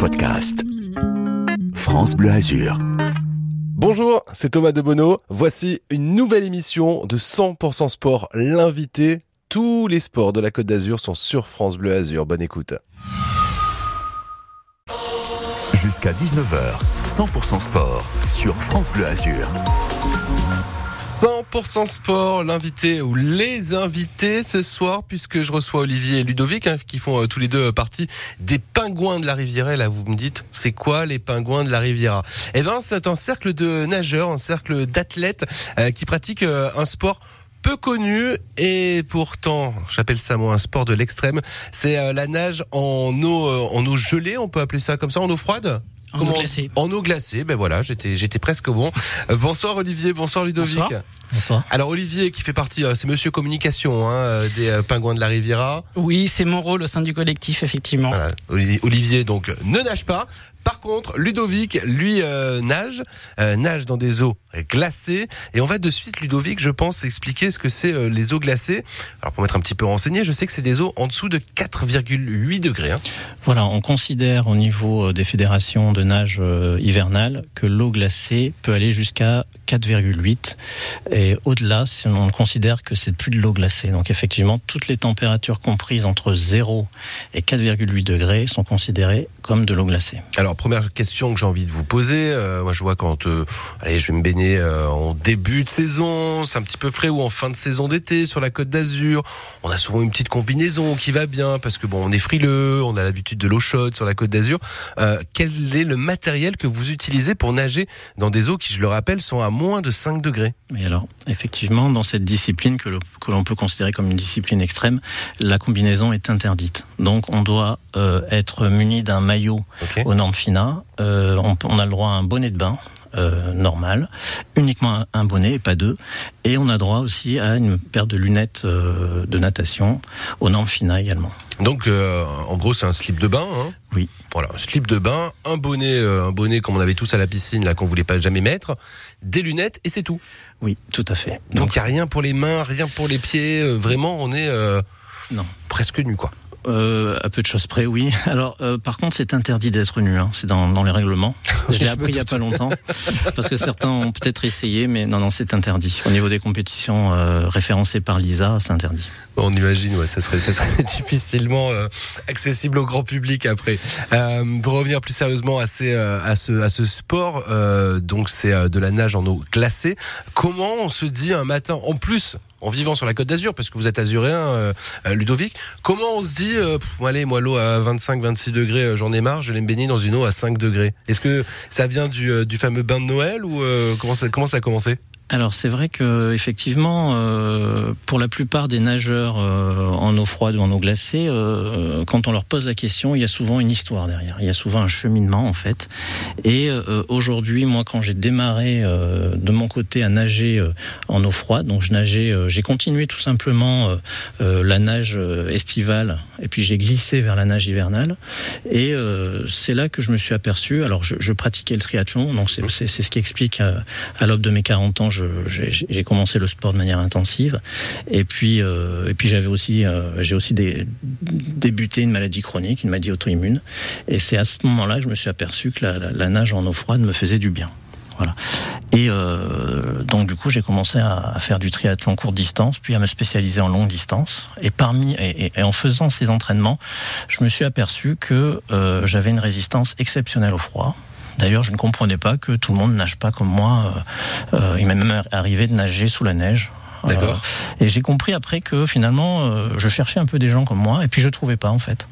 podcast. France Bleu Azur. Bonjour, c'est Thomas de Bono. Voici une nouvelle émission de 100% sport. L'invité, tous les sports de la Côte d'Azur sont sur France Bleu Azur. Bonne écoute. Jusqu'à 19h, 100% sport sur France Bleu Azur. 100% sport, l'invité ou les invités ce soir, puisque je reçois Olivier et Ludovic, hein, qui font euh, tous les deux partie des pingouins de la Riviera. Là, vous me dites, c'est quoi les pingouins de la Riviera? Eh ben, c'est un cercle de nageurs, un cercle d'athlètes euh, qui pratiquent euh, un sport peu connu et pourtant, j'appelle ça moi un sport de l'extrême. C'est la nage en eau, en eau gelée, on peut appeler ça comme ça, en eau froide? En eau glacée. En eau glacée, ben voilà, j'étais j'étais presque bon. Euh, bonsoir Olivier, bonsoir Ludovic. Bonsoir. Bonsoir. Alors Olivier qui fait partie, euh, c'est Monsieur Communication hein, euh, des Pingouins de la Riviera. Oui, c'est mon rôle au sein du collectif, effectivement. Voilà. Olivier donc ne nage pas. Par contre, Ludovic, lui, nage, nage dans des eaux glacées. Et on va de suite, Ludovic, je pense, expliquer ce que c'est les eaux glacées. Alors pour m'être un petit peu renseigné, je sais que c'est des eaux en dessous de 4,8 degrés. Hein. Voilà, on considère au niveau des fédérations de nage hivernale que l'eau glacée peut aller jusqu'à 4,8 et au-delà, on considère que c'est plus de l'eau glacée. Donc effectivement, toutes les températures comprises entre 0 et 4,8 degrés sont considérées comme de l'eau glacée. Alors première question que j'ai envie de vous poser, euh, moi je vois quand euh, allez, je vais me baigner euh, en début de saison, c'est un petit peu frais ou en fin de saison d'été sur la Côte d'Azur, on a souvent une petite combinaison qui va bien parce que bon, on est frileux, on a l'habitude de l'eau chaude sur la Côte d'Azur. quel est le matériel que vous utilisez pour nager dans des eaux qui, je le rappelle, sont à moins de 5 degrés? Mais alors, effectivement, dans cette discipline que l'on peut considérer comme une discipline extrême, la combinaison est interdite. Donc, on doit euh, être muni d'un maillot aux normes FINA. Euh, on, a le droit à un bonnet de bain, euh, normal, uniquement un bonnet et pas deux. Et on a droit aussi à une paire de lunettes euh, de natation aux normes FINA également. Donc, euh, en gros, c'est un slip de bain. Hein oui. Voilà, un slip de bain, un bonnet, un bonnet comme on avait tous à la piscine là qu'on voulait pas jamais mettre, des lunettes et c'est tout. Oui, tout à fait. Donc il y a rien pour les mains, rien pour les pieds. vraiment, on est non presque nu quoi euh, à peu de choses près, oui. Alors, euh, par contre, c'est interdit d'être nu. Hein. C'est dans, dans les règlements. Je l'ai appris il y a pas longtemps, parce que certains ont peut-être essayé, mais non, non, c'est interdit. Au niveau des compétitions euh, référencées par l'ISA, c'est interdit. on imagine, ouais, ça serait, ça serait difficilement euh, accessible au grand public après. Euh, pour revenir plus sérieusement à, ces, à ce, à ce sport, donc c'est de la nage en eau glacée. Comment on se dit un matin, en plus en vivant sur la côte d'Azur, parce que vous êtes azuréen, euh, euh, Ludovic. Comment on se dit, euh, allez, moi l'eau à 25-26 degrés, j'en ai marre, je vais me baigner dans une eau à 5 degrés. Est-ce que ça vient du, du fameux bain de Noël ou comment, ça, comment ça a commencé? Alors c'est vrai que effectivement, euh, pour la plupart des nageurs euh, en eau froide ou en eau glacée, euh, quand on leur pose la question, il y a souvent une histoire derrière. Il y a souvent un cheminement en fait. Et aujourd'hui, moi, quand j'ai démarré de mon côté à nager en eau froide, donc je nageais, j'ai continué tout simplement la nage estivale et puis j'ai glissé vers la nage hivernale. Et c'est là que je me suis aperçu. Alors je, je pratiquais le triathlon, donc c'est ce qui explique à, à l'aube de mes 40 ans. J'ai commencé le sport de manière intensive. Et puis, euh, et puis j'avais aussi, euh, j'ai aussi débuté une maladie chronique, une maladie auto-immune. Et c'est à ce moment-là que je me suis aperçu que la, nage en eau froide me faisait du bien. Voilà. Et euh, donc du coup, j'ai commencé à, faire du triathlon courte distance, puis à me spécialiser en longue distance. Et parmi et, en faisant ces entraînements, je me suis aperçu que j'avais une résistance exceptionnelle au froid. D'ailleurs, je ne comprenais pas que tout le monde nage pas comme moi. Euh, euh, il m'est même arrivé de nager sous la neige. D'accord. et j'ai compris après que finalement, euh, je cherchais un peu des gens comme moi, et puis je trouvais pas en fait.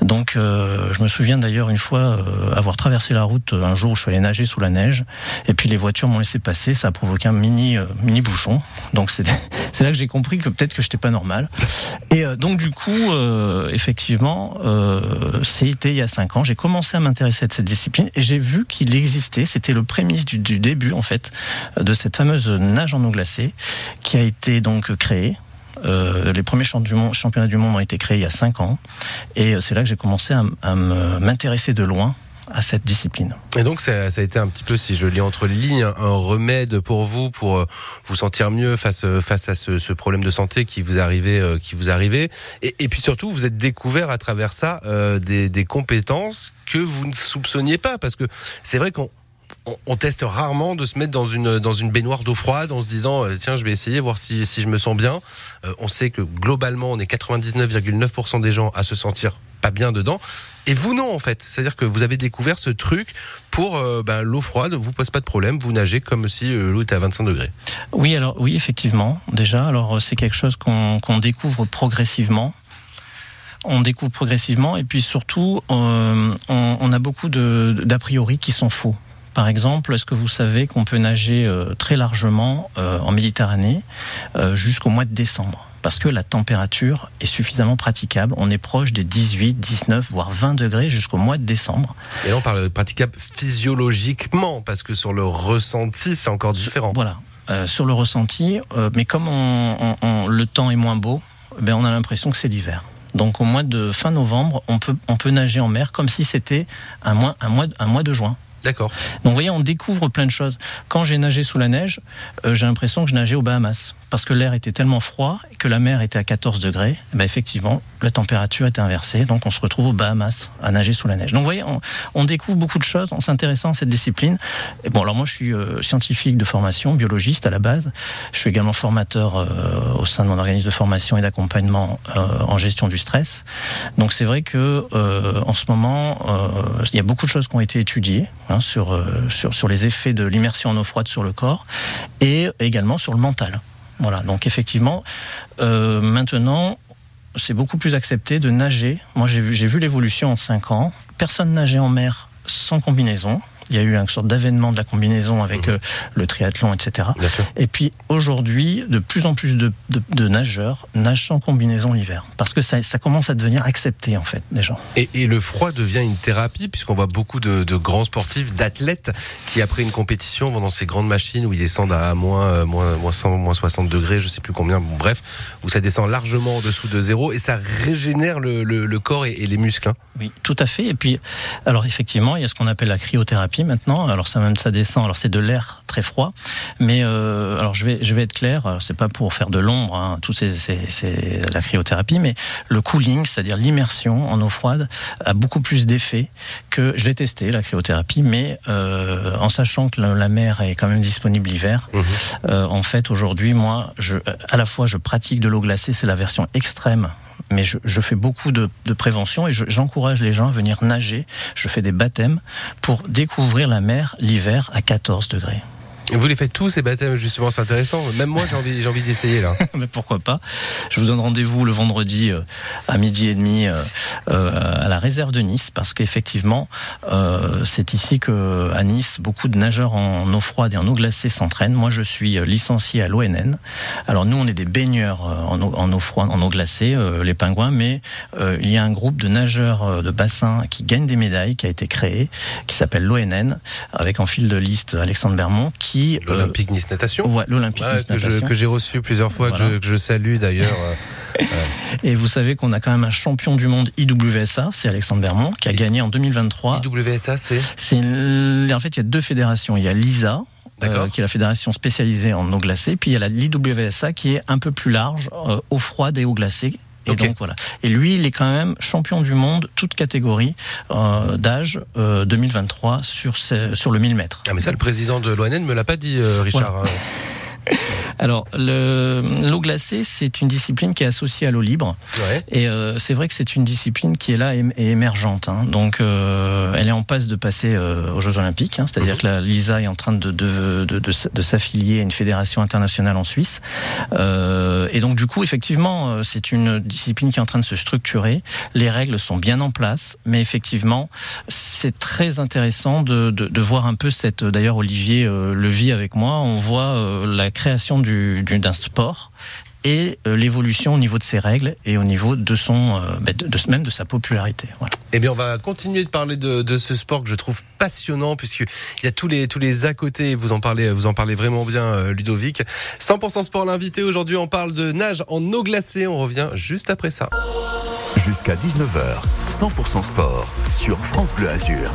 Donc, euh, je me souviens d'ailleurs une fois euh, avoir traversé la route un jour où je suis allé nager sous la neige, et puis les voitures m'ont laissé passer, ça a provoqué un mini mini bouchon. Donc c'est c'est là que j'ai compris que peut-être que j'étais pas normal. Et donc du coup, effectivement, c'était il y a cinq ans, j'ai commencé à m'intéresser à cette discipline et j'ai vu qu'il existait. C'était le prémisse du, du début en fait de cette fameuse nage en eau glacée qui été donc créé. Euh, les premiers championnats du monde ont été créés il y a cinq ans, et euh, c'est là que j'ai commencé à, m'intéresser de loin à cette discipline. Et donc ça, a été un petit peu, si je lis entre les lignes, un remède pour vous pour euh, vous sentir mieux face face à ce, problème de santé qui vous arrivait, qui vous arrivait. Et, puis surtout, vous êtes découvert à travers ça des, des compétences que vous ne soupçonniez pas, parce que c'est vrai qu'on on, on, teste rarement de se mettre dans une dans une baignoire d'eau froide en se disant tiens je vais essayer voir si si je me sens bien. Euh, on sait que globalement on est 99,9% des gens à se sentir pas bien dedans. Et vous non en fait, c'est-à-dire que vous avez découvert ce truc pour euh, ben, l'eau froide, vous pose pas de problème, vous nagez comme si euh, l'eau était à 25 degrés. Oui alors oui effectivement déjà alors c'est quelque chose qu'on qu découvre progressivement. On découvre progressivement et puis surtout euh, on, on, a beaucoup d'a priori qui sont faux. Par exemple, est-ce que vous savez qu'on peut nager euh, très largement euh, en Méditerranée euh, jusqu'au mois de décembre? Parce que la température est suffisamment praticable. On est proche des 18, 19, voire 20 degrés jusqu'au mois de décembre. Et là, on parle de praticable physiologiquement, parce que sur le ressenti, c'est encore différent. Voilà. Euh, sur le ressenti, euh, mais comme on, on, on, le temps est moins beau, ben on a l'impression que c'est l'hiver. Donc au mois de fin novembre, on peut, on peut nager en mer comme si c'était un mois, un, mois, un mois de juin. D'accord. Donc vous voyez, on découvre plein de choses. Quand j'ai nagé sous la neige, euh, j'ai l'impression que je nageais aux Bahamas. Parce que l'air était tellement froid que la mer était à 14 degrés, et ben effectivement, la température était inversée. Donc on se retrouve aux Bahamas à nager sous la neige. Donc vous voyez, on, on découvre beaucoup de choses en s'intéressant à cette discipline. Et bon, alors moi je suis euh, scientifique de formation, biologiste à la base. Je suis également formateur euh, au sein de mon organisme de formation et d'accompagnement euh, en gestion du stress. Donc c'est vrai que en ce moment, il y a beaucoup de choses qui ont été étudiées hein, sur, sur, les effets de l'immersion en eau froide sur le corps et également sur le mental. Voilà, donc effectivement, euh, maintenant, c'est beaucoup plus accepté de nager. Moi, j'ai vu, j'ai vu l'évolution en 5 ans. Personne nageait en mer sans combinaison. Il y a eu une sorte d'avènement de la combinaison avec mmh. le triathlon, etc. Et puis aujourd'hui, de plus en plus de, de, de, nageurs nagent sans combinaison l'hiver, parce que ça, ça, commence à devenir accepté en fait des gens. Et, et le froid devient une thérapie, puisqu'on voit beaucoup de, de grands sportifs, d'athlètes, qui après une compétition vont dans ces grandes machines où ils descendent à moins, moins, moins 100, moins 60 degrés, je sais plus combien. Bon, bref, où ça descend largement en dessous de zéro et ça régénère le, le, le corps et, et, les muscles. Hein. Oui, tout à fait. Et puis, alors effectivement, il y a ce qu'on appelle la cryothérapie maintenant. Alors ça même ça descend. Alors c'est de l'air très froid, mais euh, alors je vais je vais être clair. C'est pas pour faire de l'ombre. Hein, tout c'est c'est la cryothérapie, mais le cooling, c'est-à-dire l'immersion en eau froide, a beaucoup plus d'effet que je l'ai testé la cryothérapie, mais euh, en sachant que la, la, mer est quand même disponible l'hiver. Mmh. Euh, en fait, aujourd'hui, moi, je à la fois je pratique de l'eau glacée, c'est la version extrême mais je, fais beaucoup de, prévention et j'encourage je, les gens à venir nager. Je fais des baptêmes pour découvrir la mer l'hiver à 14 degrés. Vous les faites tous ces baptêmes justement, c'est intéressant. Même moi j'ai envie, j'ai envie d'essayer là. Mais pourquoi pas Je vous donne rendez-vous le vendredi euh, à midi et demi euh, euh, à la réserve de Nice parce qu'effectivement euh, c'est ici que à Nice beaucoup de nageurs en eau froide et en eau glacée s'entraînent. Moi je suis licencié à l'ONN. Alors nous on est des baigneurs en eau, froide, en eau glacée, les pingouins, mais il y a un groupe de nageurs de bassin qui gagnent des médailles qui a été créé, qui s'appelle l'ONN avec en fil de liste Alexandre Bermond qui l'Olympique Nice Natation. Ouais, l'Olympique ouais, Nice Natation. Que j'ai reçu plusieurs fois, voilà. que, je, que, je, salue d'ailleurs. ouais. Et vous savez qu'on a quand même un champion du monde IWSA, c'est Alexandre Bermond, qui a gagné en 2023. IWSA, c'est C'est en fait il y a deux fédérations. Il y a l'ISA. Euh, qui est la fédération spécialisée en eau glacée, puis il y a la l'IWSA qui est un peu plus large, euh, eau froide et eau glacée, et okay. donc voilà. Et lui, il est quand même champion du monde, toute catégorie euh, d'âge euh, 2023 sur ce, sur le 1000 mètres. Ah mais ça, le président de l'ONN me l'a pas dit, euh, Richard. Voilà. Alors, l'eau glacée, c'est une discipline qui est associée à l'eau libre. Ouais. Et euh, c'est vrai que c'est une discipline qui est là et, et émergente. Hein. Donc, euh, elle est en passe de passer euh, aux Jeux Olympiques. Hein. C'est-à-dire que l'ISA est en train de, de, de, de, s'affilier à une fédération internationale en Suisse. Euh, et donc, du coup, effectivement, euh, c'est une discipline qui est en train de se structurer. Les règles sont bien en place. Mais effectivement, c'est très intéressant de, de, de, voir un peu cette... D'ailleurs, Olivier euh, le vit avec moi. On voit euh, la création du, du, d'un sport et euh, l'évolution au niveau de ses règles et au niveau de son, euh, de, de, même de sa popularité. Voilà. Eh bien, on va continuer de parler de, de ce sport que je trouve passionnant puisque il y a tous les tous les à côté. Vous en parlez, vous en parlez vraiment bien, euh, Ludovic. 100% sport l'invité aujourd'hui. On parle de nage en eau glacée. On revient juste après ça. Jusqu'à 19h, 100% sport sur France Bleu Azur.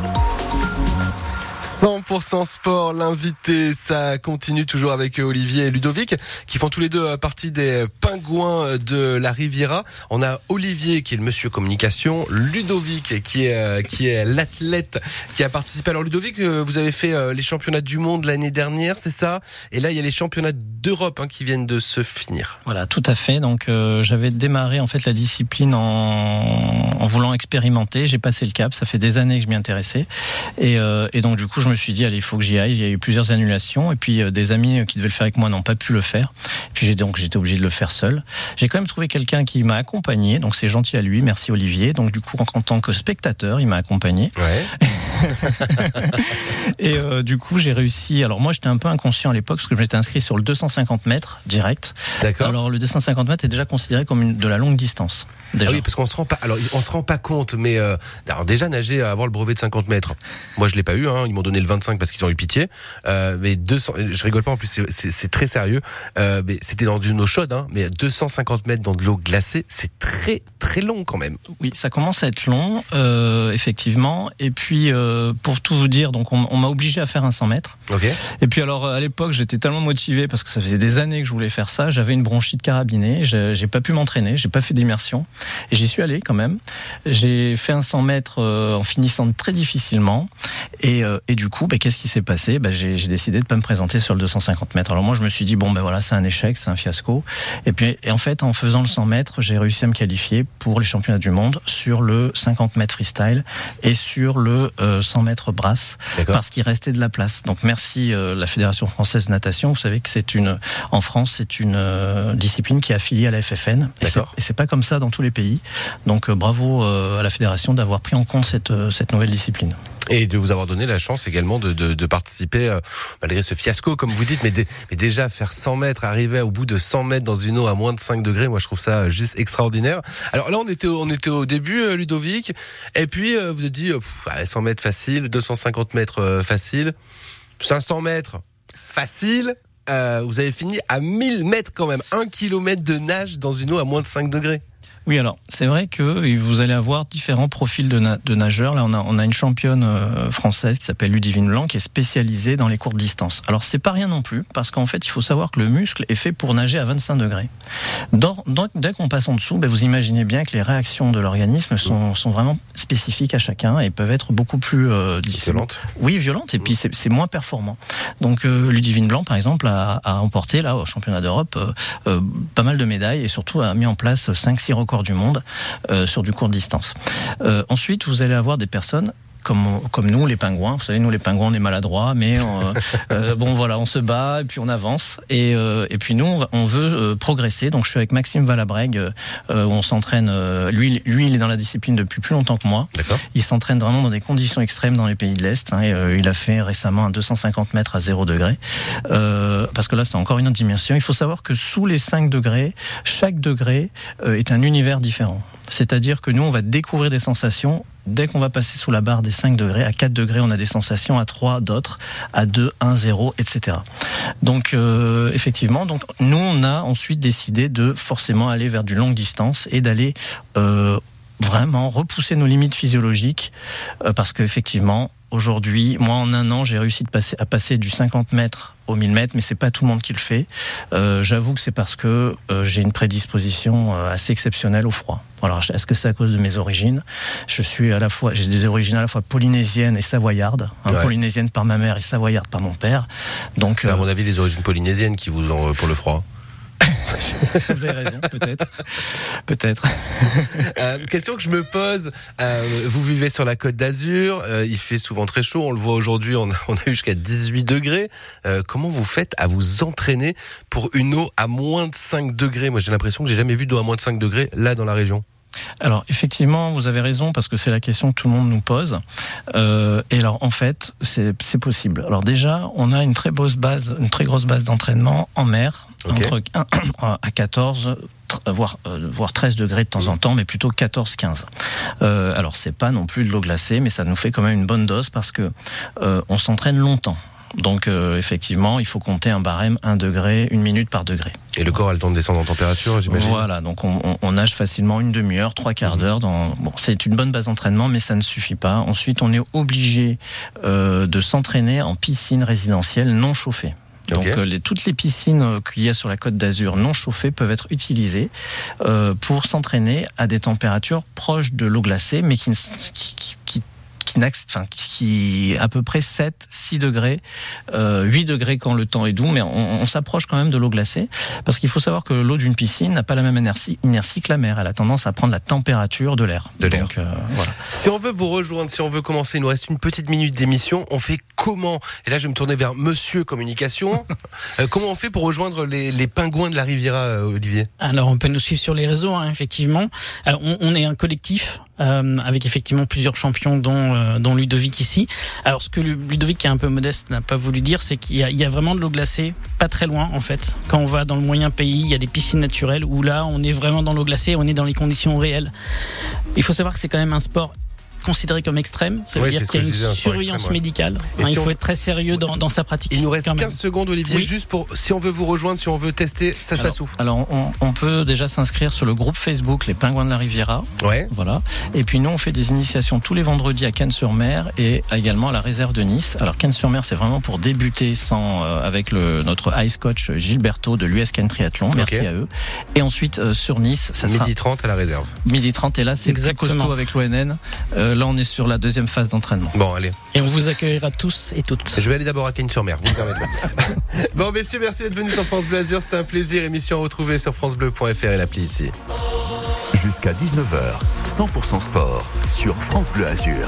100% sport, l'invité, ça continue toujours avec Olivier et Ludovic, qui font tous les deux euh, partie des pingouins de la Riviera. On a Olivier qui est le monsieur communication, Ludovic qui est euh, qui est l'athlète qui a participé. Alors Ludovic, euh, vous avez fait les championnats du monde l'année dernière, c'est ça? Et là, il y a les championnats d'Europe hein, qui viennent de se finir. Voilà, tout à fait. Donc j'avais démarré en fait la discipline en, voulant expérimenter. J'ai passé le cap. Ça fait des années que je m'y intéressais, et donc du coup, je me suis dit, allez, il faut que j'y aille. Il y a eu plusieurs annulations. Et puis, euh, des amis qui devaient le faire avec moi n'ont pas pu le faire. Et puis, j'ai donc, j'étais obligé de le faire seul. J'ai quand même trouvé quelqu'un qui m'a accompagné. Donc, c'est gentil à lui. Merci Olivier. Donc, du coup, en, tant que spectateur, il m'a accompagné. Ouais. et euh, du coup, j'ai réussi. Alors, moi, j'étais un peu inconscient à l'époque parce que je m'étais inscrit sur le 250 mètres direct. D'accord. Alors, le 250 mètres est déjà considéré comme une, de la longue distance. Déjà. Ah oui, parce qu'on se rend pas. Alors, on se rend pas compte, mais euh, alors déjà nager avoir le brevet de 50 mètres. Moi, je l'ai pas eu. Hein, ils m'ont donné le 25 parce qu'ils ont eu pitié. Euh, mais 200, je rigole pas en plus, c'est très sérieux. Euh, mais c'était dans une eau chaude, hein, mais 250 mètres dans de l'eau glacée, c'est très très long quand même. Oui, ça commence à être long, euh, effectivement. Et puis, euh, pour tout vous dire, donc on, on m'a obligé à faire un 100 mètres. Ok. Et puis alors, à l'époque, j'étais tellement motivé parce que ça faisait des années que je voulais faire ça. J'avais une bronchite carabinée, j'ai pas pu m'entraîner, j'ai pas fait d'immersion, et j'y suis allé quand même. J'ai fait un 100 mètres euh, en finissant très difficilement, et, euh, et du coup, bah, qu'est-ce qui s'est passé? Bah, J'ai décidé de pas me présenter sur le 250 mètres. Alors moi, je me suis dit bon ben voilà, c'est un échec, c'est un fiasco. Et puis, et en fait, en faisant le 100 mètres, j'ai réussi à me qualifier pour les championnats du monde sur le 50 mètres freestyle et sur le 100 mètres brasse parce qu'il restait de la place. Donc merci euh, la Fédération française de natation. Vous savez que c'est une en France, c'est une euh, discipline qui est affiliée à la FFN et c'est pas comme ça dans tous les pays. Donc euh, bravo à la fédération d'avoir pris en compte cette cette nouvelle discipline et de vous avoir donné la chance également de, de, de participer malgré ce fiasco comme vous dites mais, mais, déjà faire 100 mètres arriver au bout de 100 mètres dans une eau à moins de 5 degrés moi je trouve ça juste extraordinaire alors là on était on était au début Ludovic et puis vous avez dit pff, 100 mètres facile 250 mètres facile 500 mètres facile euh, vous avez fini à 1000 mètres quand même, 1 km de nage dans une eau à moins de 5 degrés. Oui, alors c'est vrai que vous allez avoir différents profils de, de nageurs. Là, on a, on a une championne euh, française qui s'appelle Ludivine Blanc, qui est spécialisée dans les courtes distances. Alors c'est pas rien non plus, parce qu'en fait, il faut savoir que le muscle est fait pour nager à 25 degrés. Dans, dans, dès qu'on passe en dessous, ben, vous imaginez bien que les réactions de l'organisme sont, sont vraiment spécifiques à chacun et peuvent être beaucoup plus euh, violentes. Oui, violentes, et puis c'est moins performant. Donc euh, Ludivine Blanc, par exemple, a, a emporté là au championnat d'Europe euh, pas mal de médailles et surtout a mis en place 5-6 records du monde euh, sur du court distance. Euh, ensuite, vous allez avoir des personnes comme, comme nous, les pingouins. Vous savez, nous, les pingouins, on est maladroits, mais on, euh, bon, voilà, on se bat et puis on avance. Et, euh, et puis nous, on veut euh, progresser. Donc, je suis avec Maxime Valabrègue, euh, où on s'entraîne. lui, lui, il est dans la discipline depuis plus longtemps que moi. Il s'entraîne vraiment dans des conditions extrêmes dans les pays de l'Est. Hein, et, il a fait récemment un 250 mètres à 0 degré. parce que là, c'est encore une autre dimension. Il faut savoir que sous les 5 degrés, chaque degré est un univers différent. C'est-à-dire que nous, on va découvrir des sensations dès qu'on va passer sous la barre des 5 degrés, à 4 degrés, on a des sensations, à 3 d'autres, à 2, 1, 0, etc. Donc euh, effectivement, nous on a ensuite décidé de forcément aller vers du longue distance et d'aller euh, vraiment repousser nos limites physiologiques euh, parce qu'effectivement aujourd'hui, moi en un an, j'ai réussi de passer, à passer du 50 mètres au 1000 mètres, mais c'est pas tout le monde qui le fait. Euh, J'avoue que c'est parce que euh, j'ai une prédisposition euh, assez exceptionnelle au froid. Alors, est-ce que c'est à cause de mes origines? Je suis à la fois, j'ai des origines à la fois polynésiennes et savoyardes, hein, ouais. polynésienne par ma mère et savoyarde par mon père. Donc, à mon avis, les origines polynésiennes qui vous ont pour le froid. Vous avez raison, peut-être. Peut-être. euh, question que je me pose. Euh, vous vivez sur la côte d'Azur. Euh, il fait souvent très chaud. On le voit aujourd'hui. On, on, a eu jusqu'à 18 degrés. Euh, comment vous faites à vous entraîner pour une eau à moins de 5 degrés? Moi, j'ai l'impression que j'ai jamais vu d'eau à moins de 5 degrés là dans la région. Alors effectivement, vous avez raison parce que c'est la question que tout le monde nous pose. Euh, et alors en fait, c'est possible. Alors déjà, on a une très grosse base, une très grosse base d'entraînement en mer okay. entre 1 à 14 voire euh, voire 13 degrés de temps en temps mais plutôt 14 15. Euh, alors c'est pas non plus de l'eau glacée mais ça nous fait quand même une bonne dose parce que euh, on s'entraîne longtemps. Donc euh, effectivement, il faut compter un barème 1 degré, une minute par degré. Et le corps a le temps de descendre en température, j'imagine. Voilà, donc on, on, on, nage facilement une demi-heure, trois quarts Mhm. d'heure. Dans bon, c'est une bonne base d'entraînement, mais ça ne suffit pas. Ensuite, on est obligé euh, de s'entraîner en piscine résidentielle non chauffée. Donc euh, les, toutes les piscines euh, qu'il y a sur la côte d'Azur non chauffées peuvent être utilisées euh, pour s'entraîner à des températures proches de l'eau glacée, mais qui, qui, qui, qui enfin, qui à peu près 7, 6 degrés, euh, 8 degrés quand le temps est doux, mais on, on s'approche quand même de l'eau glacée, parce qu'il faut savoir que l'eau d'une piscine n'a pas la même inertie, inertie que la mer. Elle a tendance à prendre la température de l'air. De l'air. Donc, euh, voilà. Si on veut vous rejoindre, si on veut commencer, il nous reste une petite minute d'émission. On fait comment? Et là, je vais me tourner vers Monsieur Communication. Euh, comment on fait pour rejoindre les, les pingouins de la Riviera, euh, Olivier? Alors, on peut nous suivre sur les réseaux, hein, effectivement. Alors, on, on est un collectif euh, avec effectivement plusieurs champions, dont, euh, dont Ludovic ici. Alors, ce que Lu- Ludovic, qui est un peu modeste, n'a pas voulu dire, c'est qu'il y, y a vraiment de l'eau glacée, pas très loin en fait. Quand on va dans le moyen pays, il y a des piscines naturelles où là, on est vraiment dans l'eau glacée, on est dans les conditions réelles. Il faut savoir que c'est quand même un sport considéré comme extrême, ça veut Ouais, dire qu'il y a une disais, surveillance extrême, ouais. médicale. Et Hein, si il on- faut être très sérieux dans, dans sa pratique. Il nous reste quand 15 même. secondes, Olivier, Oui. juste pour si on veut vous rejoindre, si on veut tester, ça se Alors, passe où alors on, on peut déjà s'inscrire sur le groupe Facebook Les Pingouins de la Riviera. Ouais. Voilà. Et puis nous, on fait des initiations tous les vendredis à Cannes-sur-Mer et également à la réserve de Nice. Alors Cannes-sur-Mer, c'est vraiment pour débuter sans euh, avec le notre ice coach Gilberto de l'US Cannes Triathlon. Merci à eux. Et ensuite euh, sur Nice, ça sera Midi 30 à la réserve. midi 30 et là c'est Exactement. costaud avec l'ONN. Euh, là, on est sur la deuxième phase d'entraînement. Bon, allez. Et on vous accueillera tous et toutes. Je vais aller d'abord à Cagnes-sur-Mer, vous me permettez. bon, messieurs, merci d'être venus sur France Bleu Azur. C'était un plaisir. Émission à retrouver sur FranceBleu.fr et l'appli ici. Jusqu'à 19h, 100% sport sur France Bleu Azur.